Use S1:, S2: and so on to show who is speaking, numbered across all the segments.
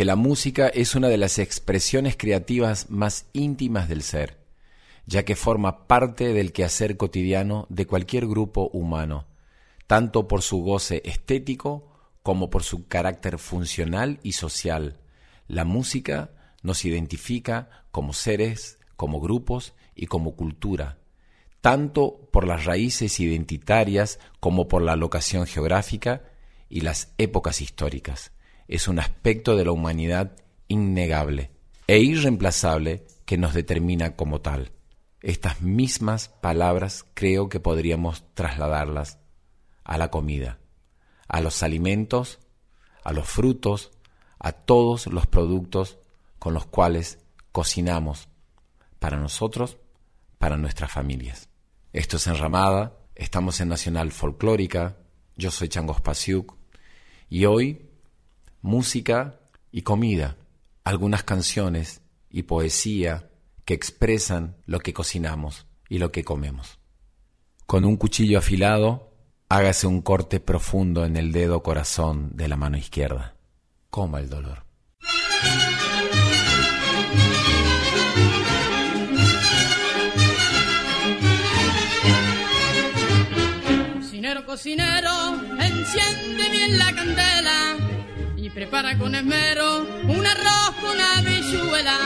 S1: Que la música es una de las expresiones creativas más íntimas del ser, ya que forma parte del quehacer cotidiano de cualquier grupo humano, tanto por su goce estético como por su carácter funcional y social. La música nos identifica como seres, como grupos y como cultura, tanto por las raíces identitarias como por la locación geográfica y las épocas históricas. Es un aspecto de la humanidad innegable e irreemplazable que nos determina como tal. Estas mismas palabras creo que podríamos trasladarlas a la comida, a los alimentos, a los frutos, a todos los productos con los cuales cocinamos para nosotros, para nuestras familias. Esto es Enramada, estamos en Nacional Folclórica, yo soy Changos Pasiuk, y hoy, música y comida, algunas canciones y poesía que expresan lo que cocinamos y lo que comemos. Con un cuchillo afilado, hágase un corte profundo en el dedo corazón de la mano izquierda. Coma el dolor.
S2: Cocinero, cocinero, enciende bien la candela y prepara con esmero un arroz con una bichuela.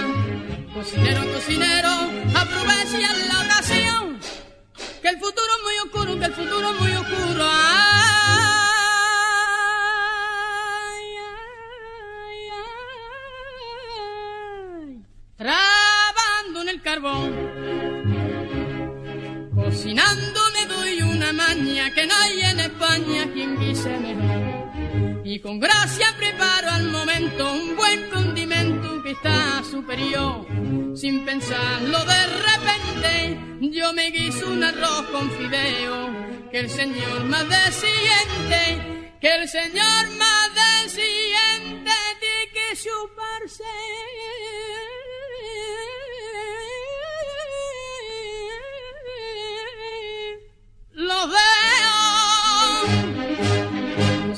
S2: Cocinero, cocinero, aprovecha la ocasión, que el futuro es muy oscuro, que el futuro es muy oscuro. Ay, ay, ay. Trabando en el carbón, cocinando me doy una maña que no hay en España quien guise mejor. Y con gracia preparo al momento un buen condimento que está superior. Sin pensarlo de repente, yo me guiso un arroz con fideo. Que el Señor más siguiente, que el Señor más siguiente tiene que chuparse.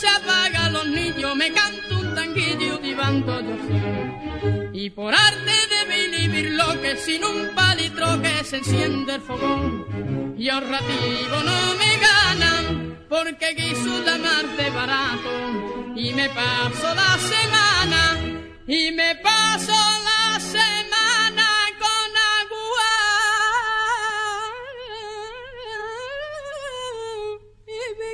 S2: se apaga, los niños me canto un tanguillo divando yo. Y por arte de vivir lo que sin un palitro que se enciende el fogón. Y ahorrativo no me ganan, porque mar de barato. Y me paso la semana, y me paso la semana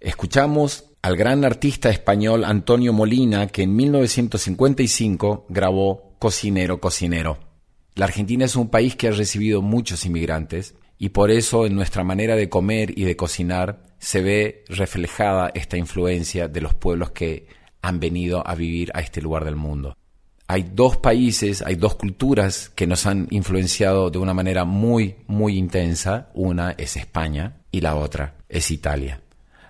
S1: Escuchamos al gran artista español Antonio Molina que en 1955 grabó Cocinero, Cocinero. La Argentina es un país que ha recibido muchos inmigrantes y por eso en nuestra manera de comer y de cocinar se ve reflejada esta influencia de los pueblos que han venido a vivir a este lugar del mundo. Hay dos países, hay dos culturas que nos han influenciado de una manera muy, muy intensa. Una es España y la otra es Italia.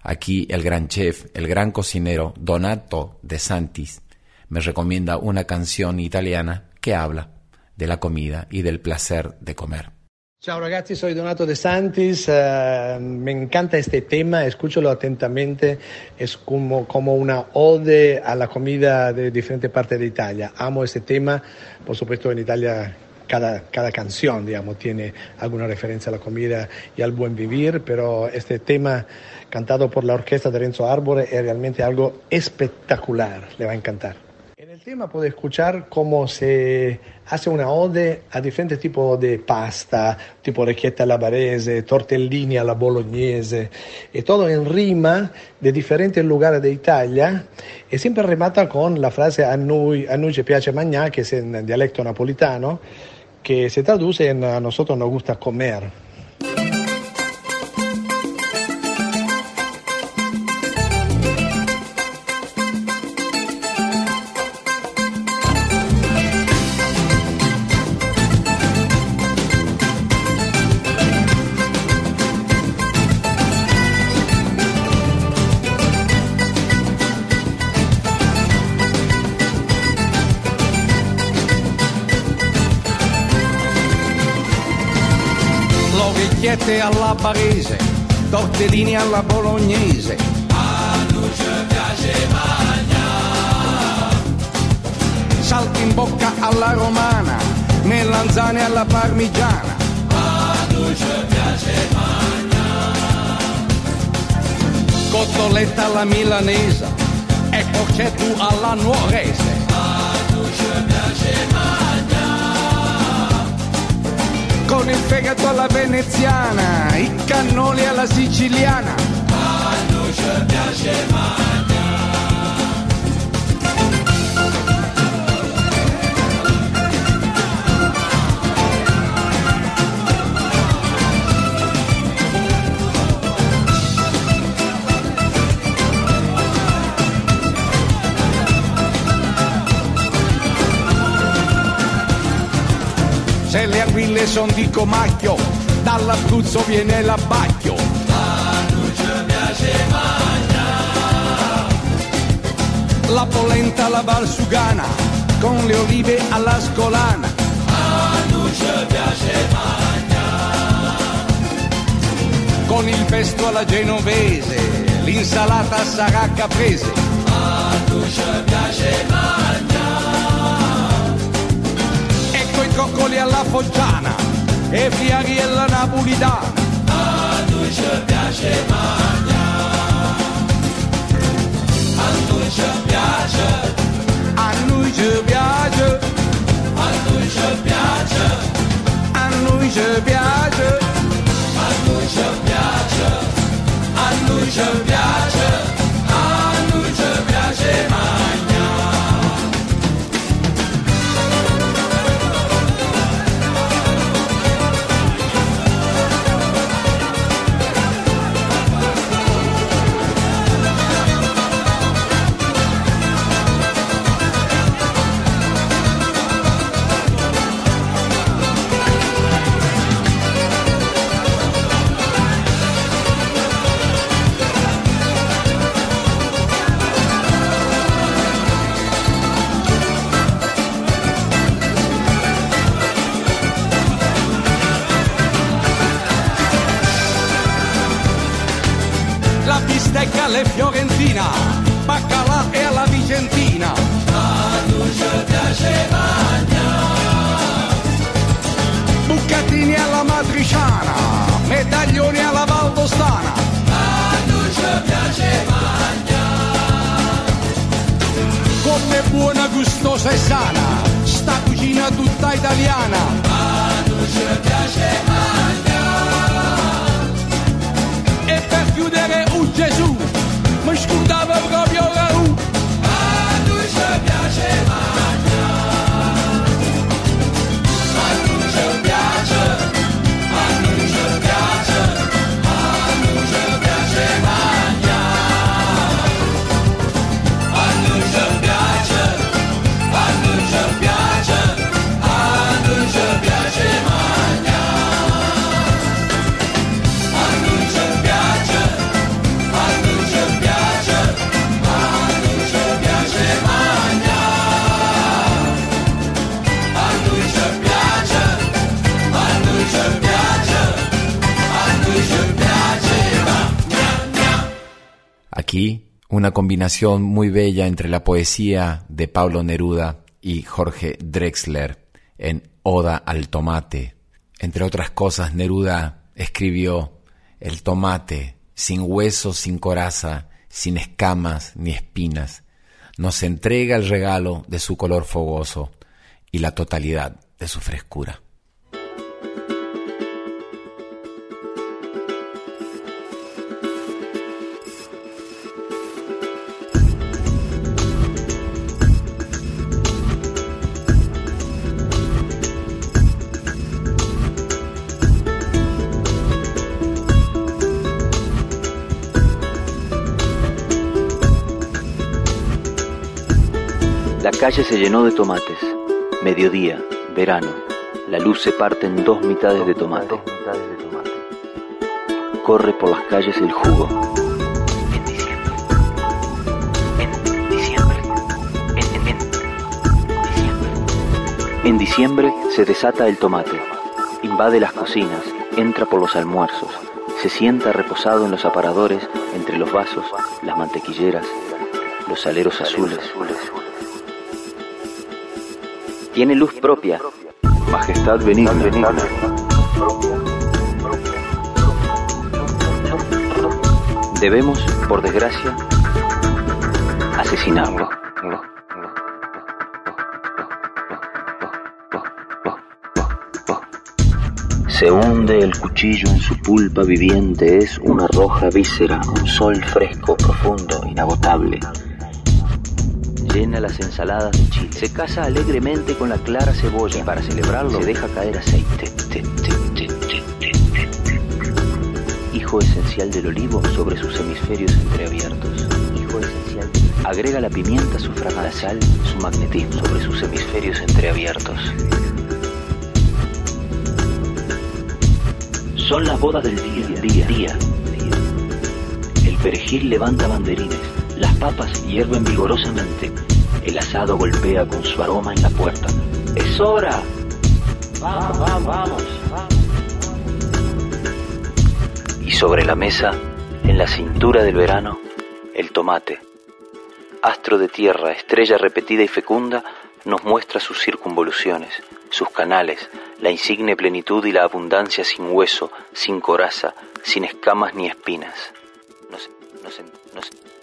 S1: Aquí el gran chef, el gran cocinero Donato De Santis me recomienda una canción italiana que habla de la comida y del placer de comer.
S3: Ciao ragazzi, soy Donato De Santis, uh, me encanta este tema, escúchalo atentamente, es como, como una ode a la comida de diferentes partes de Italia. Amo este tema, por supuesto en Italia cada, cada canción, digamos, tiene alguna referencia a la comida y al buen vivir, pero este tema cantado por la orquesta de Renzo Arbore es realmente algo espectacular, le va a encantar. El tema puede escuchar cómo se hace una ode a diferentes tipos de pasta, tipo orecchietta alla barese, tortellini alla bolognese, y todo en rima de diferentes lugares de Italia, y siempre remata con la frase a noi, a noi ci piace mangiare, que es en dialecto napolitano, que se traduce en a nosotros nos gusta comer.
S4: Barese, tortellini alla bolognese.
S5: A noi ci piace mangiare.
S4: Salti in bocca alla romana, melanzane alla parmigiana.
S5: A noi ci piace mangiare.
S4: Cotoletta alla milanese e porcetto alla nuorese. Con il fegato alla veneziana, i cannoli alla siciliana.
S5: A noi ci piace
S4: le aquile son di comacchio, dall'Abruzzo viene l'abbacchio. La polenta alla valsugana, con le olive alla scolana. Con il pesto alla genovese, l'insalata sarà caprese.
S5: A ci piace mangiare.
S4: Coccoli alla foggiana, e fiaghi alla napolitana.
S5: A noi ci piace mangiare. A noi ci piace.
S4: A noi ci piace,
S5: A noi ci piace.
S4: a noi ci piace.
S5: A noi ci piace. A noi ci piace. A noi ci piace mangiare.
S4: cosa è sana, sta tutta italiana.
S1: Ma non combinación muy bella entre la poesía de Pablo Neruda y Jorge Drexler en Oda al Tomate. Entre otras cosas, Neruda escribió El tomate, sin hueso, sin coraza, sin escamas ni espinas, nos entrega el regalo de su color fogoso y la totalidad de su frescura.
S6: Calle se llenó de tomates. Mediodía, verano. La luz se parte en dos mitades de tomate. Corre por las calles el jugo. En diciembre. En diciembre. En, en- en diciembre. En diciembre se desata el tomate. Invade las cocinas, entra por los almuerzos. Se sienta reposado en los aparadores, entre los vasos, las mantequilleras, los aleros azules. Tiene luz propia. Majestad benigna. Debemos, por desgracia, asesinarlo. Se hunde el cuchillo en su pulpa viviente, es una roja víscera, un sol fresco, profundo, inagotable. Llena las ensaladas de chile. Se casa alegremente con la clara cebolla para celebrarlo se deja caer aceite. Te, te, te, te, te, te. Hijo esencial del olivo sobre sus hemisferios entreabiertos. Hijo esencial. Agrega la pimienta, su fragancia, la sal, su magnetismo sobre sus hemisferios entreabiertos. Son las bodas del día, día, día. El perejil levanta banderines, las papas hierven vigorosamente, el asado golpea con su aroma en la puerta. ¡Es hora! ¡Vamos, vamos, vamos! Y sobre la mesa, en la cintura del verano, el tomate. Astro de tierra, estrella repetida y fecunda, nos muestra sus circunvoluciones, sus canales, la insigne plenitud y la abundancia sin hueso, sin coraza, sin escamas ni espinas. Nos,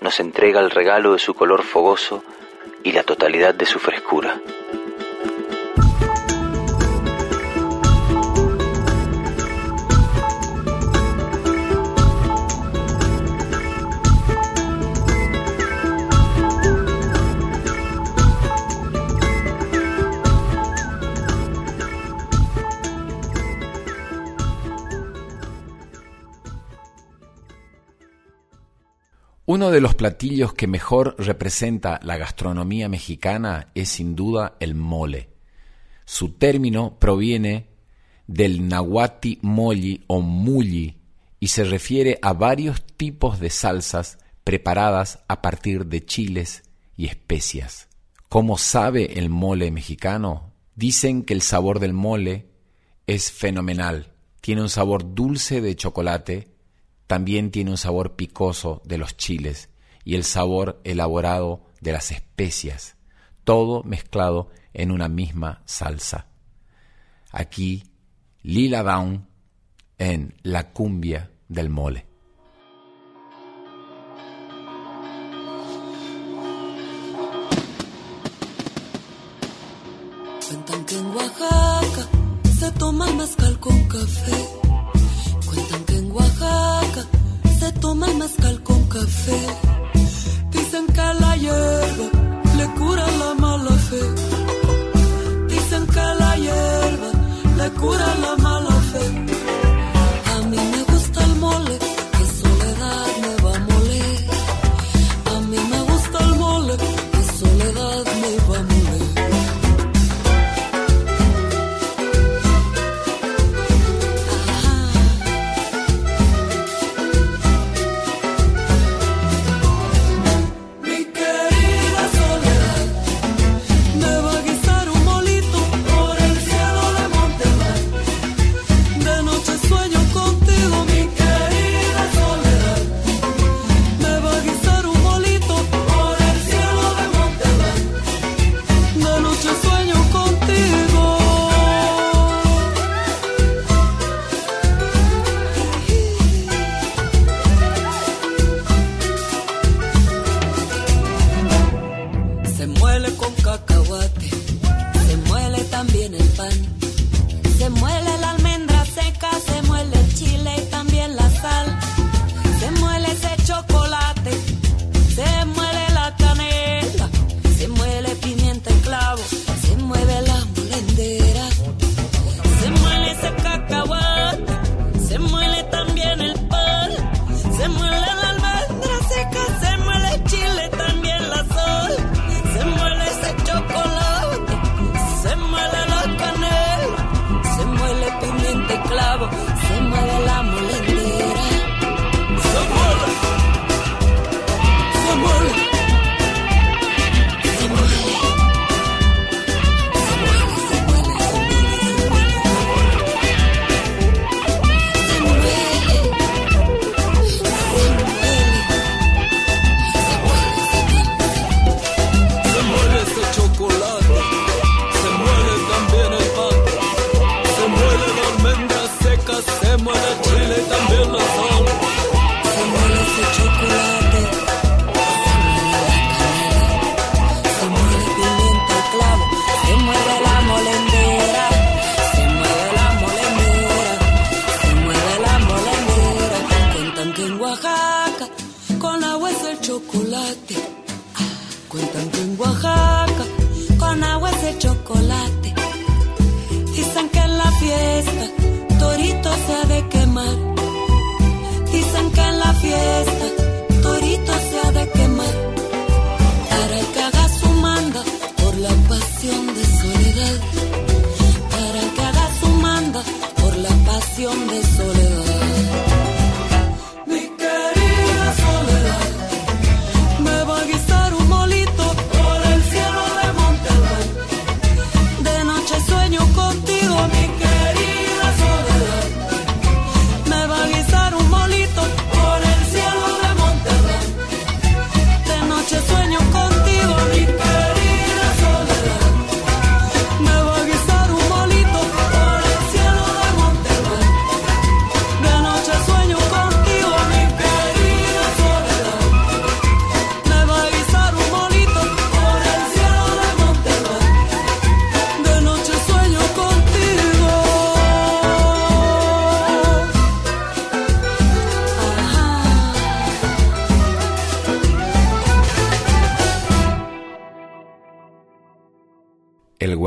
S6: nos, entrega el regalo de su color fogoso y la totalidad de su frescura.
S1: Uno de los platillos que mejor representa la gastronomía mexicana es sin duda el mole. Su término proviene del nahuati moli o mulli y se refiere a varios tipos de salsas preparadas a partir de chiles y especias. ¿Cómo sabe el mole mexicano? Dicen que el sabor del mole es fenomenal. Tiene un sabor dulce de chocolate, también tiene un sabor picoso de los chiles y el sabor elaborado de las especias, todo mezclado en una misma salsa. Aquí, Lila Down en La cumbia del mole.
S7: En Oaxaca se toma con café se toma el mezcal con café. Dicen que la hierba le cura la mala fe. Dicen que la hierba le cura la mala fe.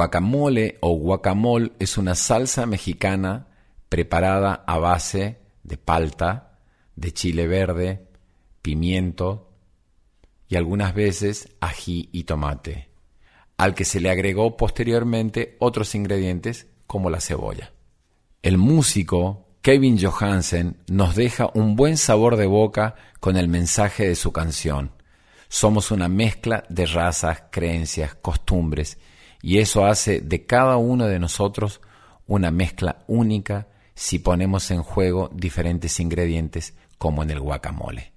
S1: guacamole o guacamol es una salsa mexicana preparada a base de palta, de chile verde, pimiento y algunas veces ají y tomate, al que se le agregó posteriormente otros ingredientes como la cebolla. El músico Kevin Johansen nos deja un buen sabor de boca con el mensaje de su canción. Somos una mezcla de razas, creencias, costumbres y eso hace de cada uno de nosotros una mezcla única si ponemos en juego diferentes ingredientes como en el guacamole.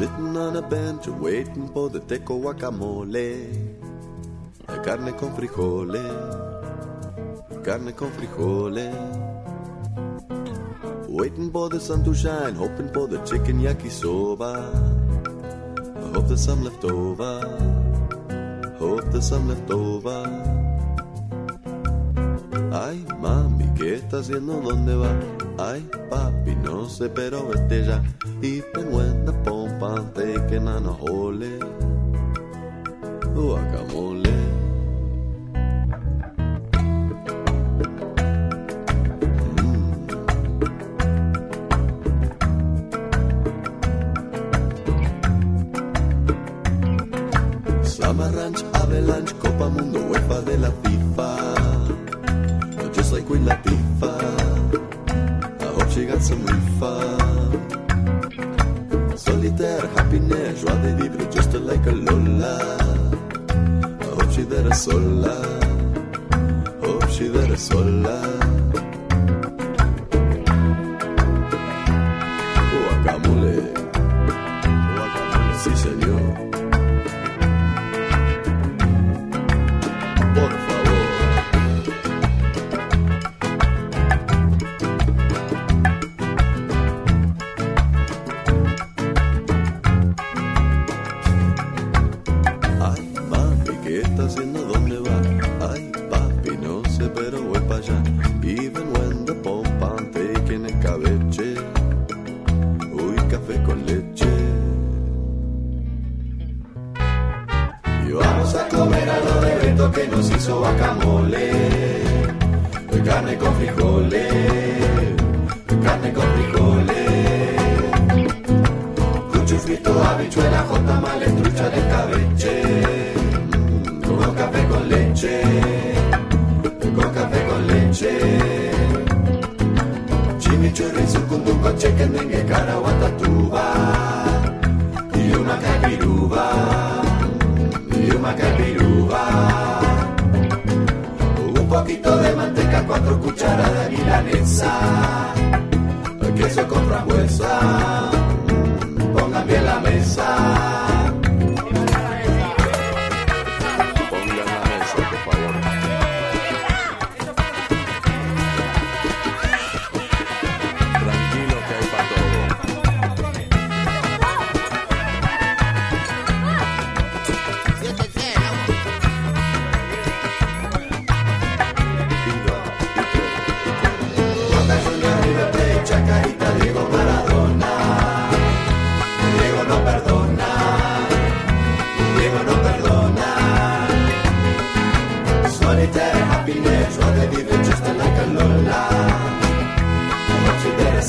S8: Sitting on a bench waiting for the teco guacamole. La carne con frijoles, carne con frijoles. Waiting for the sun to shine, hoping for the chicken yakisoba. I hope there's some left over. Hope there's some left over. Ay, mami, ¿qué está haciendo? ¿Dónde va? Ay, papi, no sé, pero vete ya. Even when the pompa I'm taking on a hole. Guacamole. Summer Ranch, Copa Mundo, de la FIFA. Just like Queen Latifah. I hope she got some. Solitaire, happiness, joie de vivre, just like a Lola. I hope she there sola. Hope she there sola.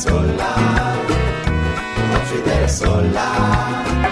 S8: Sola. She there sola.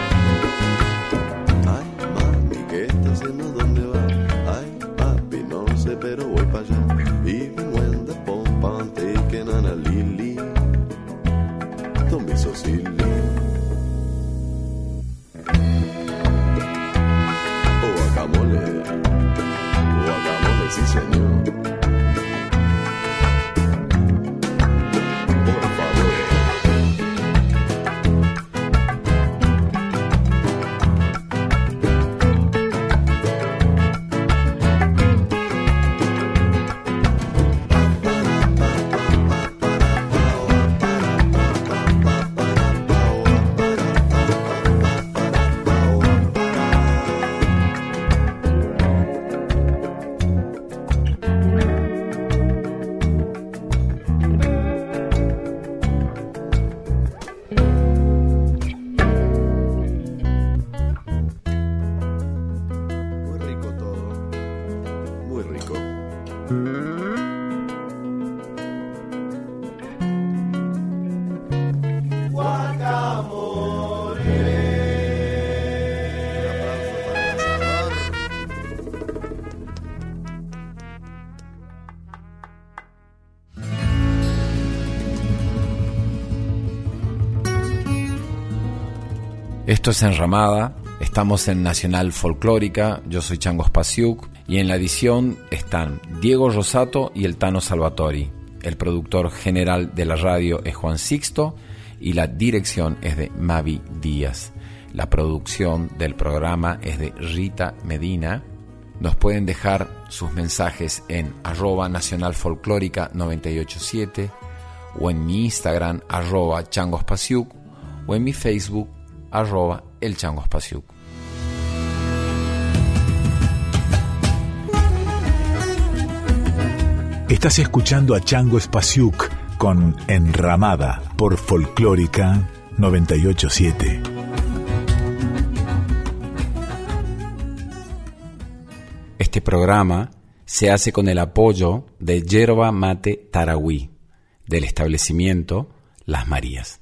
S1: Esto es Enramada, estamos en Nacional Folclórica, yo soy Chango Spasiuk y en la edición están Diego Rosato y el Tano Salvatori. El productor general de la radio es Juan Sixto y la dirección es de Mavi Díaz. La producción del programa es de Rita Medina. Nos pueden dejar sus mensajes en arroba nacional folclórica 987 o en mi Instagram arroba changospasiuk o en mi Facebook arroba el changospasiuk.
S9: Estás escuchando a Chango Spasiuk con Enramada por Folclórica 987.
S1: Este programa se hace con el apoyo de Yerba Mate Tarahui, del establecimiento Las Marías.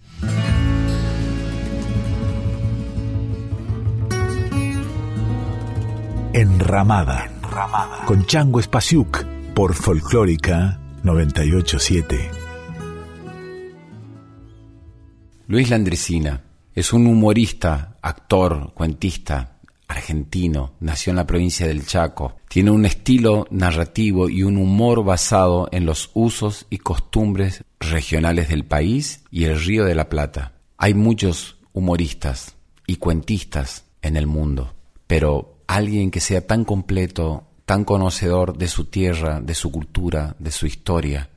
S9: Enramada, con Chango Spasiuk por Folclórica 987.
S1: Luis Landricina es un humorista, actor, cuentista argentino, nació en la provincia del Chaco. Tiene un estilo narrativo y un humor basado en los usos y costumbres regionales del país y el Río de la Plata. Hay muchos humoristas y cuentistas en el mundo, pero alguien que sea tan completo, tan conocedor de su tierra, de su cultura, de su historia,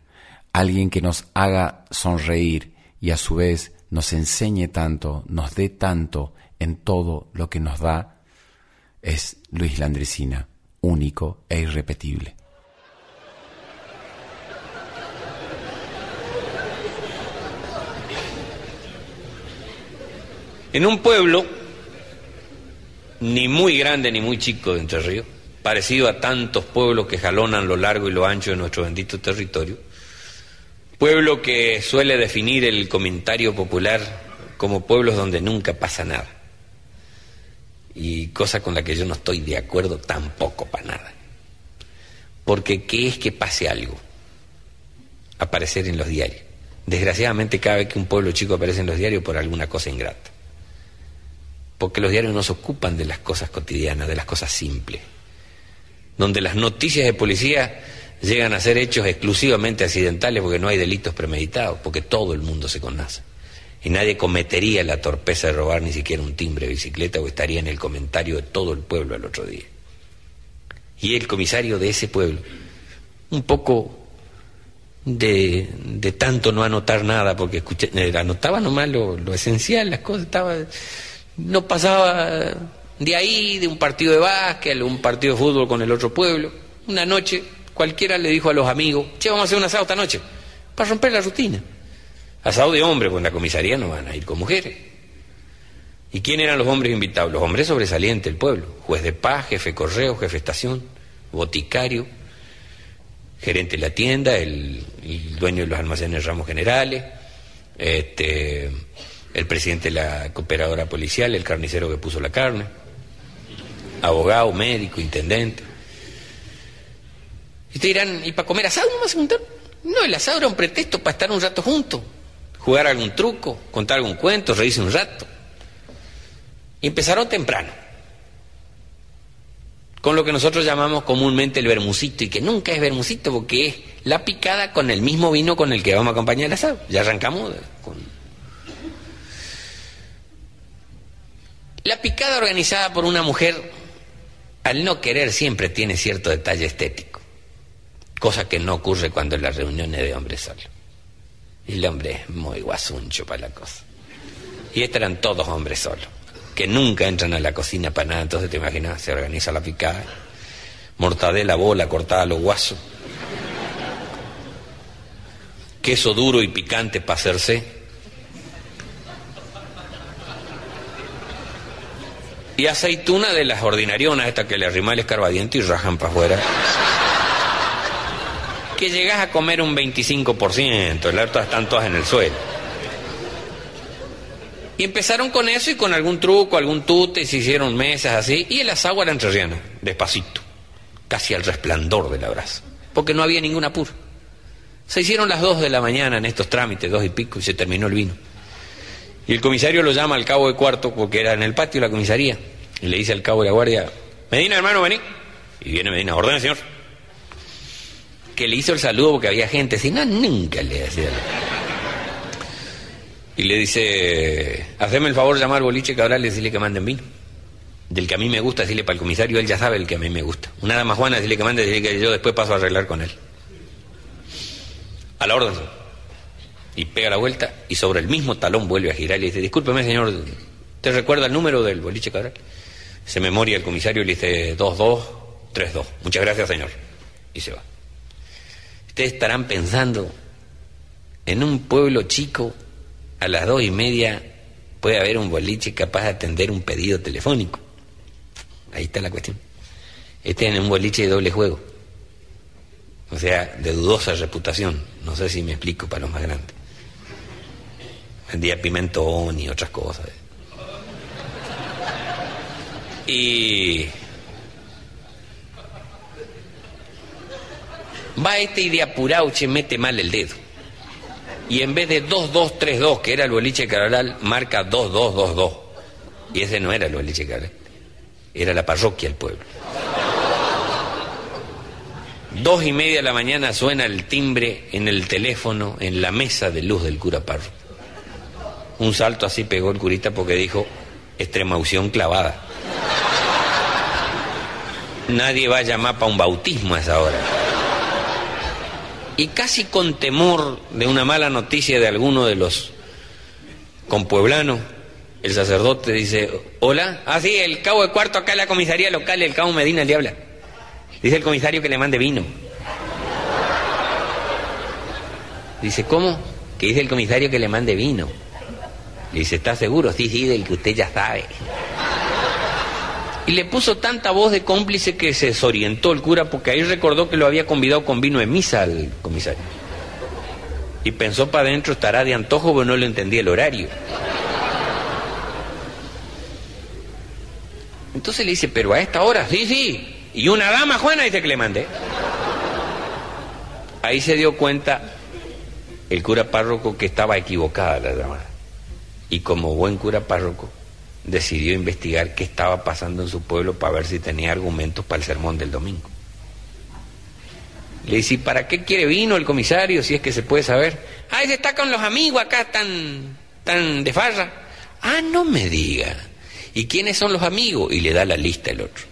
S1: alguien que nos haga sonreír y a su vez nos enseñe tanto, nos dé tanto en todo lo que nos da, es Luis Landricina, único e irrepetible.
S10: En un pueblo, ni muy grande ni muy chico de Entre Ríos, parecido a tantos pueblos que jalonan lo largo y lo ancho de nuestro bendito territorio, pueblo que suele definir el comentario popular como pueblos donde nunca pasa nada, y cosa con la que yo no estoy de acuerdo tampoco para nada, porque ¿qué es que pase algo? Aparecer en los diarios. Desgraciadamente cada vez que un pueblo chico aparece en los diarios por alguna cosa ingrata porque los diarios no se ocupan de las cosas cotidianas, de las cosas simples, donde las noticias de policía llegan a ser hechos exclusivamente accidentales porque no hay delitos premeditados, porque todo el mundo se conoce. Y nadie cometería la torpeza de robar ni siquiera un timbre de bicicleta o estaría en el comentario de todo el pueblo el otro día. Y el comisario de ese pueblo, un poco de, de tanto no anotar nada, porque escuché, eh, anotaba nomás lo, lo esencial, las cosas, estaba no pasaba de ahí, de un partido de básquet, un partido de fútbol con el otro pueblo. Una noche cualquiera le dijo a los amigos, che, vamos a hacer un asado esta noche, para romper la rutina. Asado de hombres, pues en la comisaría no van a ir con mujeres. ¿Y quién eran los hombres invitados? Los hombres sobresalientes del pueblo. Juez de paz, jefe correo, jefe estación, boticario, gerente de la tienda, el, el dueño de los almacenes Ramos Generales, este el presidente de la cooperadora policial, el carnicero que puso la carne, abogado, médico, intendente. Y ustedes dirán, ¿y para comer asado no más preguntar? No, el asado era un pretexto para estar un rato juntos, jugar algún truco, contar algún cuento, reírse un rato. Y empezaron temprano, con lo que nosotros llamamos comúnmente el bermucito, y que nunca es bermucito porque es la picada con el mismo vino con el que vamos a acompañar el asado. Ya arrancamos con La picada organizada por una mujer, al no querer, siempre tiene cierto detalle estético, cosa que no ocurre cuando en las reuniones de hombres solo. El hombre es muy guasuncho para la cosa. Y estos eran todos hombres solos, que nunca entran a la cocina para nada, entonces te imaginas, se organiza la picada, mortadela, bola cortada a los guasos, queso duro y picante para hacerse y aceituna de las ordinarionas, esta que le arrima el escarbadiente y rajan para afuera. que llegas a comer un 25%, el resto están todas en el suelo. Y empezaron con eso y con algún truco, algún tute, se hicieron mesas así, y el asado era entrerriano, despacito, casi al resplandor del abrazo, porque no había ningún apuro. Se hicieron las dos de la mañana en estos trámites, dos y pico, y se terminó el vino. Y el comisario lo llama al cabo de cuarto porque era en el patio de la comisaría. Y le dice al cabo de la guardia, Medina, hermano, vení. Y viene Medina, ordene, señor. Que le hizo el saludo porque había gente, si no, nunca le hacía. Y le dice, haceme el favor de llamar boliche Cabral y decirle que manden vino. Del que a mí me gusta, decirle para el comisario, él ya sabe el que a mí me gusta. Una dama Juana, decirle que mande, decirle que yo después paso a arreglar con él. A la orden. Y pega la vuelta y sobre el mismo talón vuelve a girar y le dice, discúlpeme señor, ¿te recuerda el número del boliche Cabral? Se memoria el comisario y le dice 2232. Muchas gracias señor. Y se va. Ustedes estarán pensando, en un pueblo chico, a las dos y media puede haber un boliche capaz de atender un pedido telefónico. Ahí está la cuestión. Este es un boliche de doble juego. O sea, de dudosa reputación. No sé si me explico para los más grandes. Vendía pimentón y otras cosas. Y va este y de apurado che, mete mal el dedo. Y en vez de 2232, que era el boliche Carolal, marca 2222. Y ese no era el boliche Carolal. Era la parroquia del pueblo. Dos y media de la mañana suena el timbre en el teléfono, en la mesa de luz del cura Parro. Un salto así pegó el curita porque dijo, extremaución clavada. Nadie va a llamar para un bautismo a esa hora. Y casi con temor de una mala noticia de alguno de los compueblanos, el sacerdote dice, hola, ah sí, el cabo de cuarto acá en la comisaría local, el cabo Medina le habla. Dice el comisario que le mande vino. Dice, ¿cómo? Que dice el comisario que le mande vino. Le dice, ¿está seguro? Sí, sí, del que usted ya sabe. Y le puso tanta voz de cómplice que se desorientó el cura porque ahí recordó que lo había convidado con vino de misa al comisario. Y pensó para adentro, estará de antojo, pero no le entendía el horario. Entonces le dice, pero a esta hora, sí, sí. Y una dama, Juana, dice que le mandé. Ahí se dio cuenta el cura párroco que estaba equivocada la llamada. Y como buen cura párroco, decidió investigar qué estaba pasando en su pueblo para ver si tenía argumentos para el sermón del domingo. Le dice, ¿y para qué quiere vino el comisario si es que se puede saber? Ah, ese está con los amigos acá tan, tan de farra. Ah, no me diga. ¿Y quiénes son los amigos? Y le da la lista el otro.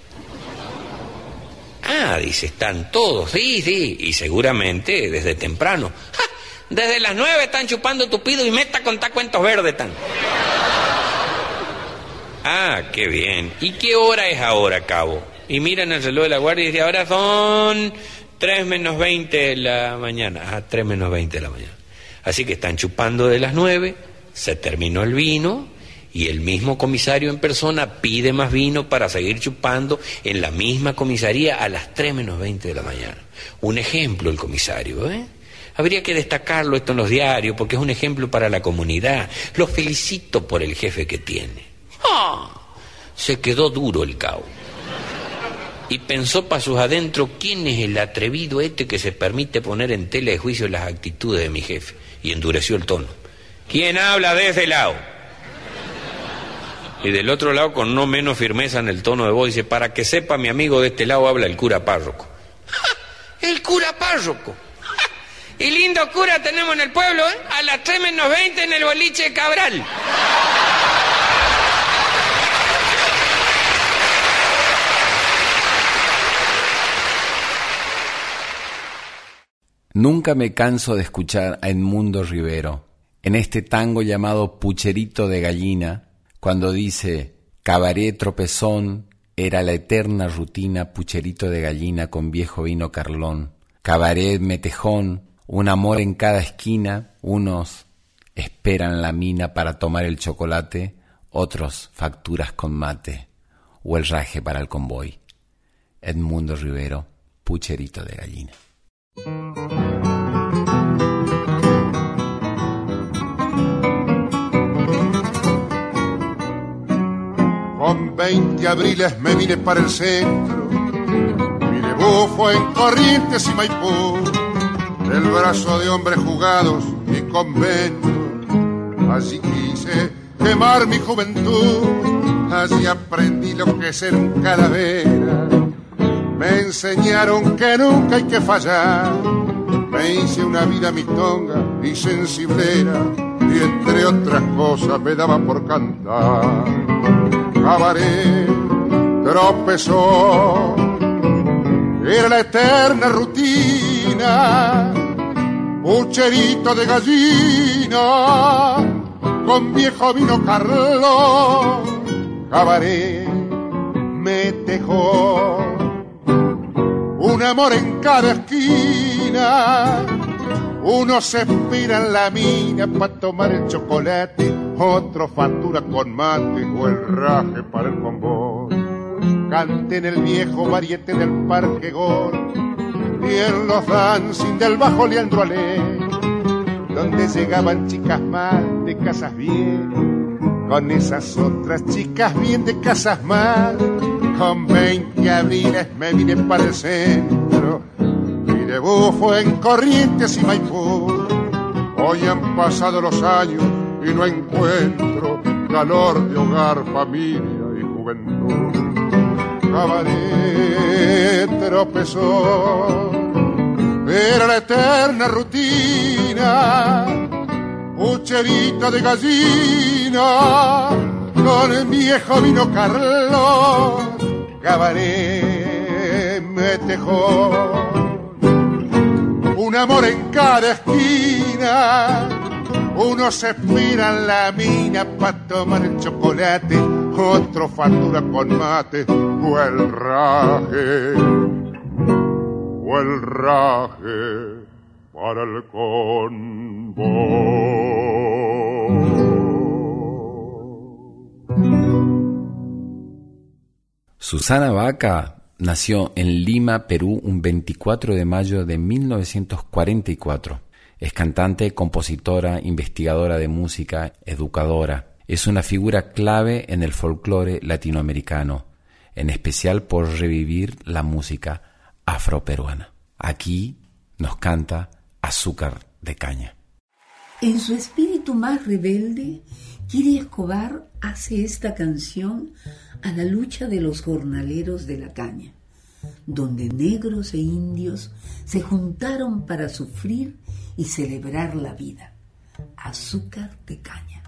S10: Ah, dice, están todos, sí, sí, y seguramente desde temprano. ¡Ja! Desde las nueve están chupando tupido y meta contar cuentos verdes tan. Ah, qué bien. ¿Y qué hora es ahora, cabo? Y miran el reloj de la guardia y dice, ahora son tres menos veinte de la mañana. Ah, tres menos veinte de la mañana. Así que están chupando de las nueve, se terminó el vino y el mismo comisario en persona pide más vino para seguir chupando en la misma comisaría a las tres menos veinte de la mañana. Un ejemplo el comisario, ¿eh? Habría que destacarlo esto en los diarios porque es un ejemplo para la comunidad. Lo felicito por el jefe que tiene. ¡Ah! Se quedó duro el cabo. Y pensó para sus adentro quién es el atrevido este que se permite poner en tela de juicio las actitudes de mi jefe. Y endureció el tono. ¿Quién habla de ese lado? Y del otro lado, con no menos firmeza en el tono de voz, dice, para que sepa mi amigo de este lado habla el cura párroco. ¡Ja! El cura párroco. Y lindo cura tenemos en el pueblo, ¿eh? A las 3 menos 20 en el boliche Cabral.
S1: Nunca me canso de escuchar a Edmundo Rivero en este tango llamado Pucherito de Gallina, cuando dice Cabaret tropezón era la eterna rutina pucherito de gallina con viejo vino carlón, cabaret metejón, un amor en cada esquina, unos esperan la mina para tomar el chocolate, otros facturas con mate o el raje para el convoy. Edmundo Rivero, pucherito de gallina.
S11: Con 20 abriles me vine para el centro, mi debut fue en Corrientes y Maipú, el brazo de hombres jugados y convento, allí quise quemar mi juventud. Allí aprendí lo que es ser un calavera. Me enseñaron que nunca hay que fallar. Me hice una vida mistonga y sensiblera. Y entre otras cosas me daba por cantar. Cabaret, tropezó. Era la eterna rutina. Pucherito de gallina con viejo vino Carlos, cabaret me tejó un amor en cada esquina. Uno se espira en la mina para tomar el chocolate, otro factura con mate o el raje para el convoy. Cante en el viejo variete del Parque Gor y en los dancing del Bajo Leandro Ale donde llegaban chicas mal de casas bien, con esas otras chicas bien de casas mal. Con 20 abriles me vine para el centro, mi debut en Corrientes y Maipú. Hoy han pasado los años y no encuentro calor de hogar, familia y juventud. Cabaret tropezó era la eterna rutina, pucherita de gallina, con el viejo vino Carlos, cabaret me tejó. Un amor en cada esquina, uno se espira en la mina para tomar el chocolate, otro factura con mate o el raje el raje para el
S1: Susana Vaca nació en Lima, Perú, un 24 de mayo de 1944. Es cantante, compositora, investigadora de música, educadora. Es una figura clave en el folclore latinoamericano, en especial por revivir la música afroperuana. Aquí nos canta Azúcar de Caña.
S12: En su espíritu más rebelde, Kiri Escobar hace esta canción a la lucha de los jornaleros de la caña, donde negros e indios se juntaron para sufrir y celebrar la vida. Azúcar de caña.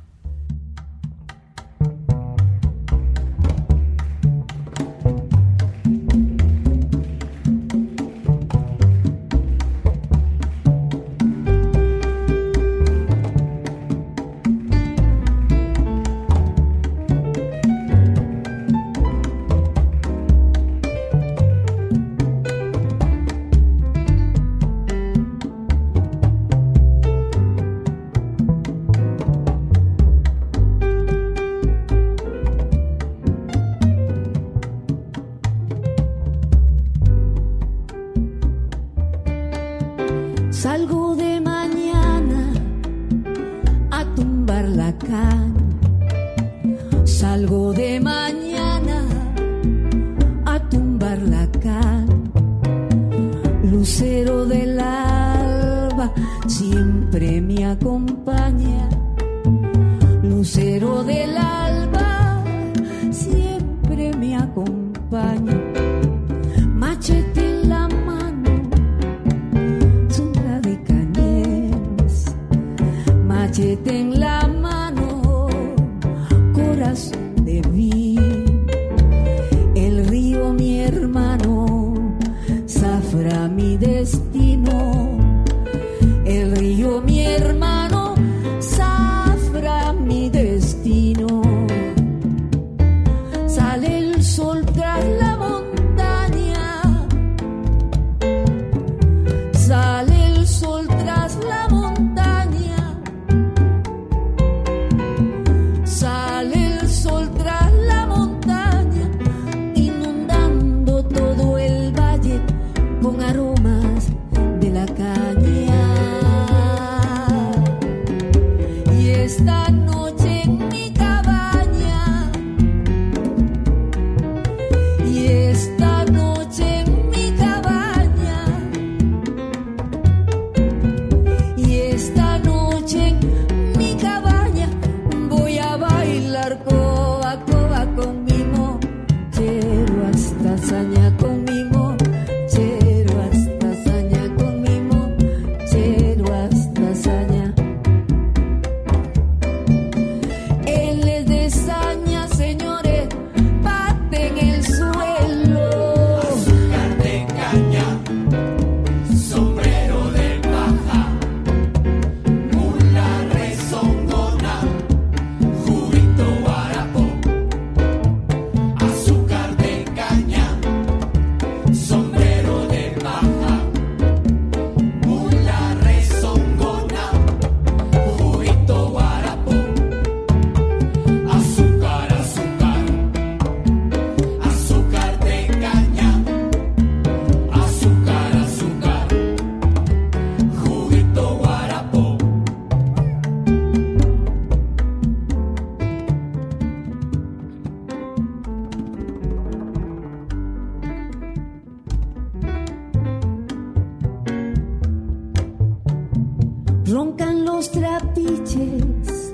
S12: roncan los trapiches,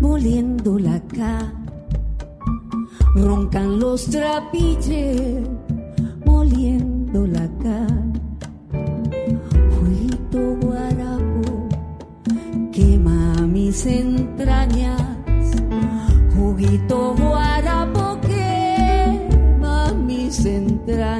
S12: moliendo la ca. Roncan los trapiches, moliendo la ca. Jueguito guarapo, quema mis entrañas. Juguito guarapo, quema mis entrañas.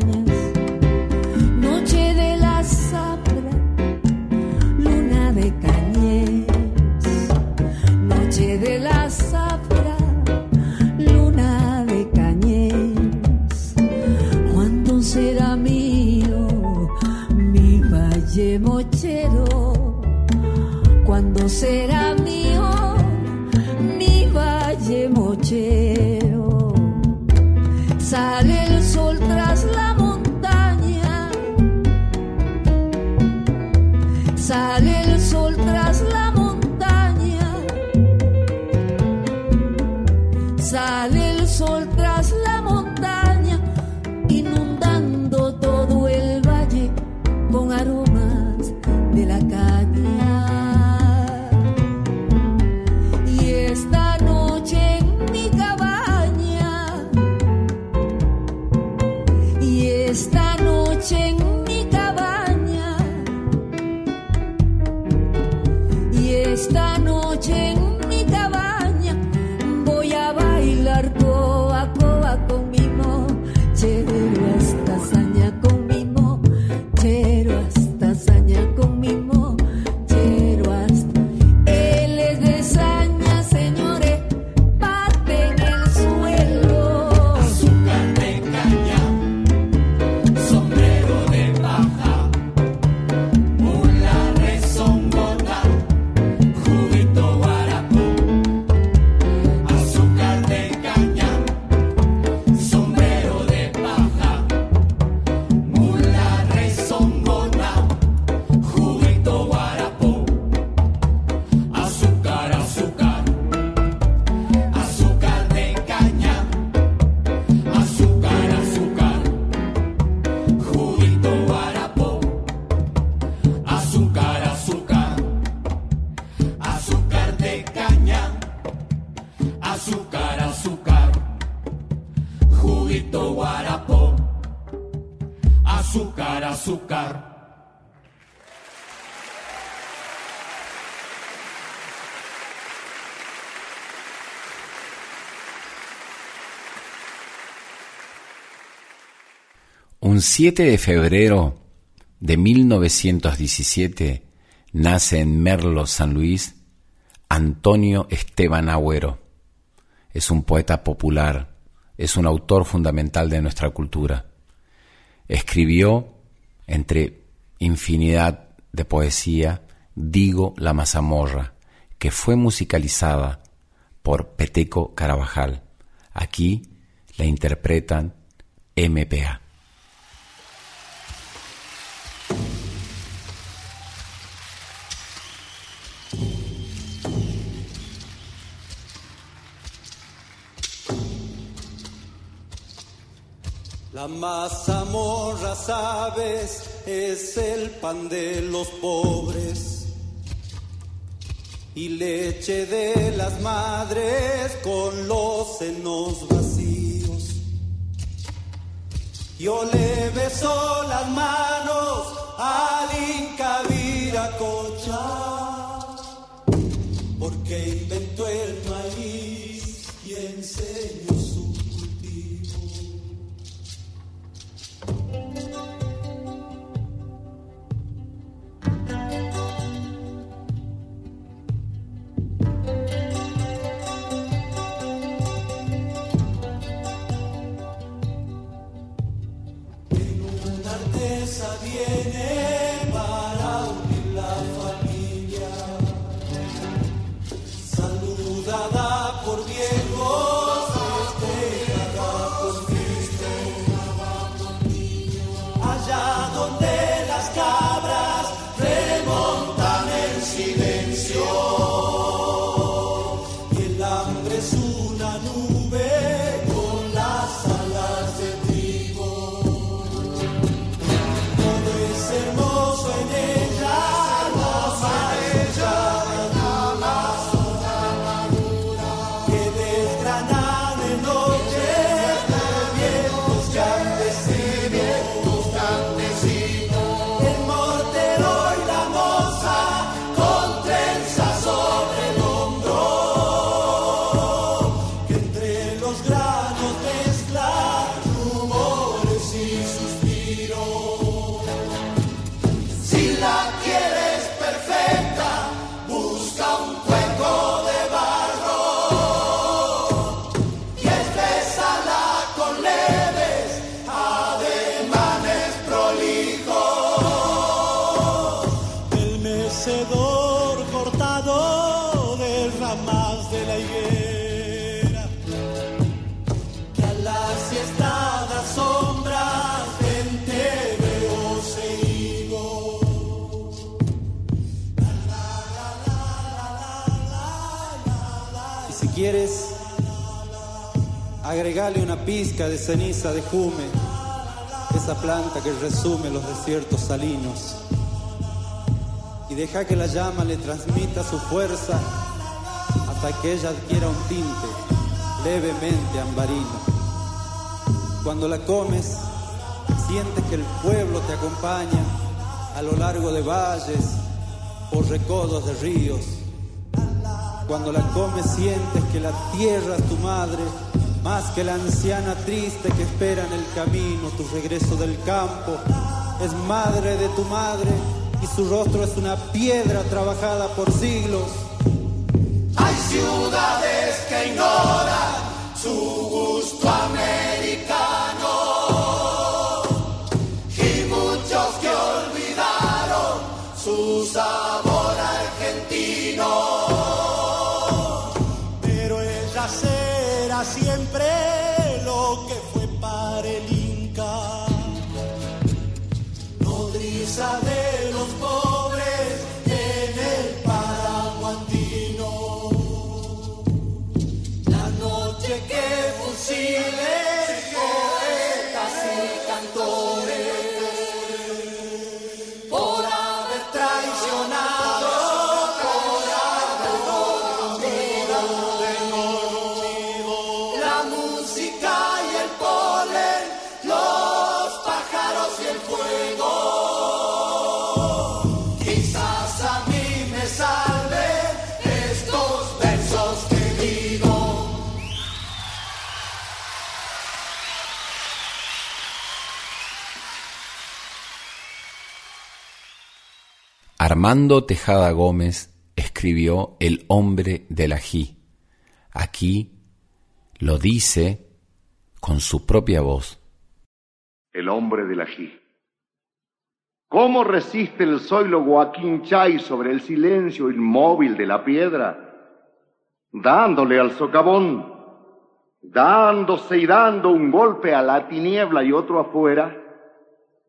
S1: 7 de febrero de 1917 nace en Merlo, San Luis, Antonio Esteban Agüero. Es un poeta popular, es un autor fundamental de nuestra cultura. Escribió, entre infinidad de poesía, Digo la mazamorra, que fue musicalizada por Peteco Carabajal. Aquí la interpretan MPA.
S13: La mazamorra, sabes, es el pan de los pobres
S14: y leche de las madres con los senos vacíos. Yo le beso las manos al Inca Viracocha porque inventó el maíz y enseñó los granos agregale una pizca de ceniza de jume, esa planta que resume los desiertos salinos. Y deja que la llama le transmita su fuerza hasta que ella adquiera un tinte levemente ambarino. Cuando la comes, sientes que el pueblo te acompaña a lo largo de valles por recodos de ríos. Cuando la comes, sientes que la tierra es tu madre, más que la anciana triste que espera en el camino tu regreso del campo. Es madre de tu madre y su rostro es una piedra trabajada por siglos. Hay ciudades que ignoran su gusto americano
S1: Armando Tejada Gómez escribió El hombre del ají. Aquí lo dice con su propia voz.
S15: el hombre del ají. ¿Cómo resiste el zoilo Joaquín sobre el silencio inmóvil de la piedra? Dándole al socavón, dándose y dando un golpe a la tiniebla y otro afuera,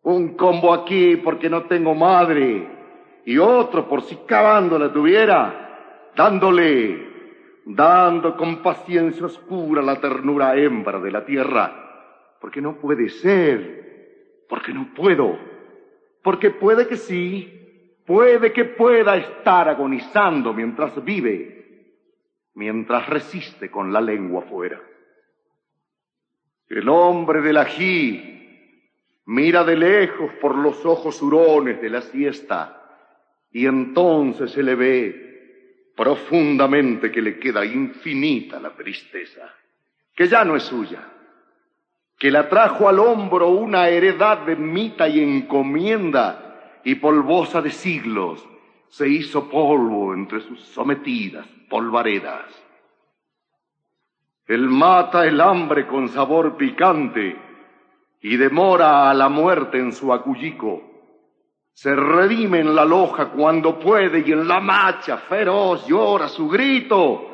S15: un combo aquí porque no tengo madre y otro por si cavando la tuviera, dándole, dando con paciencia oscura la ternura hembra de la tierra, porque no puede ser, porque no puedo, porque puede que sí, Puede que pueda estar agonizando mientras vive, mientras resiste con la lengua fuera. El hombre del ají mira de lejos por los ojos hurones de la siesta y entonces se le ve profundamente que le queda infinita la tristeza, que ya no es suya, que la trajo al hombro una heredad de mita y encomienda y polvosa de siglos, se hizo polvo entre sus sometidas polvaredas. Él mata el hambre con sabor picante y demora a la muerte en su acullico. Se redime en la loja cuando puede y en la macha feroz llora su grito.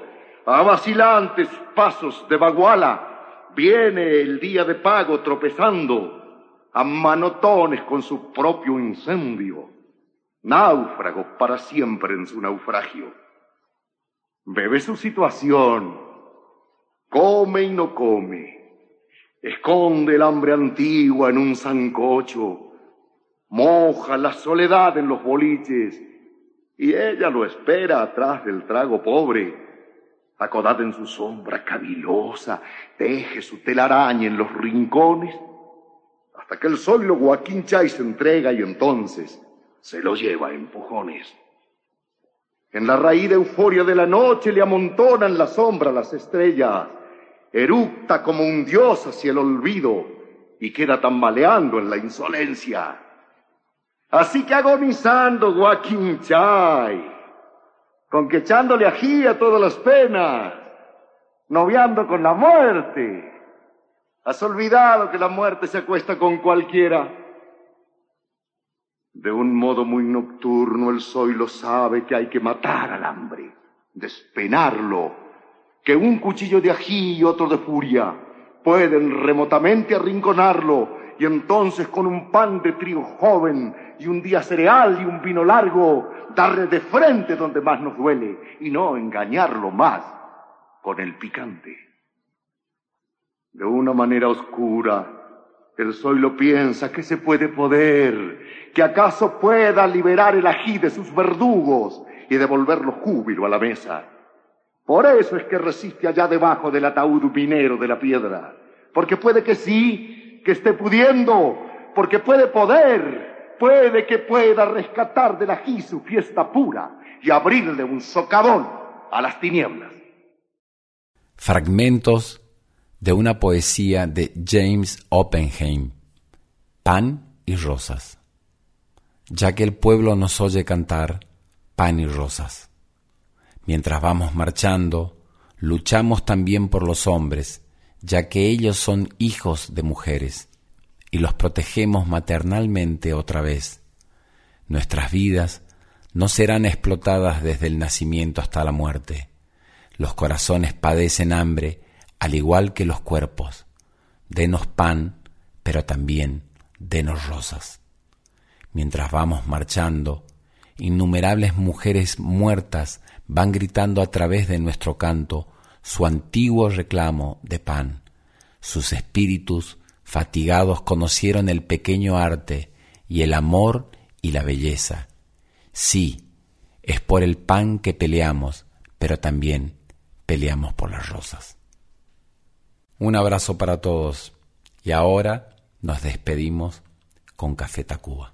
S15: A vacilantes pasos de baguala viene el día de pago tropezando a manotones con su propio incendio. Náufrago para siempre en su naufragio. Bebe su situación, come y no come, esconde el hambre antigua en un zancocho, moja la soledad en los boliches y ella lo espera atrás del trago pobre. Acodada en su sombra cavilosa, teje su telaraña en los rincones, hasta que el sol lo guaquincha y se entrega y entonces se lo lleva a empujones. En la raíz euforia de la noche le amontonan la sombra las estrellas, eructa como un dios hacia el olvido y queda tambaleando en la insolencia. Así que agonizando Joaquín Chay, con que echándole ají a todas las penas, noviando con la muerte. Has olvidado que la muerte se acuesta con cualquiera. De un modo muy nocturno el lo sabe que hay que matar al hambre, despenarlo, que un cuchillo de ají y otro de furia pueden remotamente arrinconarlo y entonces con un pan de trigo joven y un día cereal y un vino largo darle de frente donde más nos duele y no engañarlo más con el picante. De una manera oscura, el lo piensa que se puede poder, que acaso pueda liberar el ají de sus verdugos y devolverlo júbilo a la mesa. Por eso es que resiste allá debajo del ataúd minero de la piedra, porque puede que sí, que esté pudiendo, porque puede poder, puede que pueda rescatar del ají su fiesta pura y abrirle un socavón a las tinieblas.
S1: Fragmentos de una poesía de James Oppenheim, Pan y Rosas. Ya que el pueblo nos oye cantar pan y rosas. Mientras vamos marchando, luchamos también por los hombres, ya que ellos son hijos de mujeres, y los protegemos maternalmente otra vez. Nuestras vidas no serán explotadas desde el nacimiento hasta la muerte. Los corazones padecen hambre al igual que los cuerpos. Denos pan, pero también denos rosas. Mientras vamos marchando, innumerables mujeres muertas van gritando a través de nuestro canto su antiguo reclamo de pan. Sus espíritus fatigados conocieron el pequeño arte y el amor y la belleza. Sí, es por el pan que peleamos, pero también peleamos por las rosas. Un abrazo para todos y ahora nos despedimos con Café Tacuba.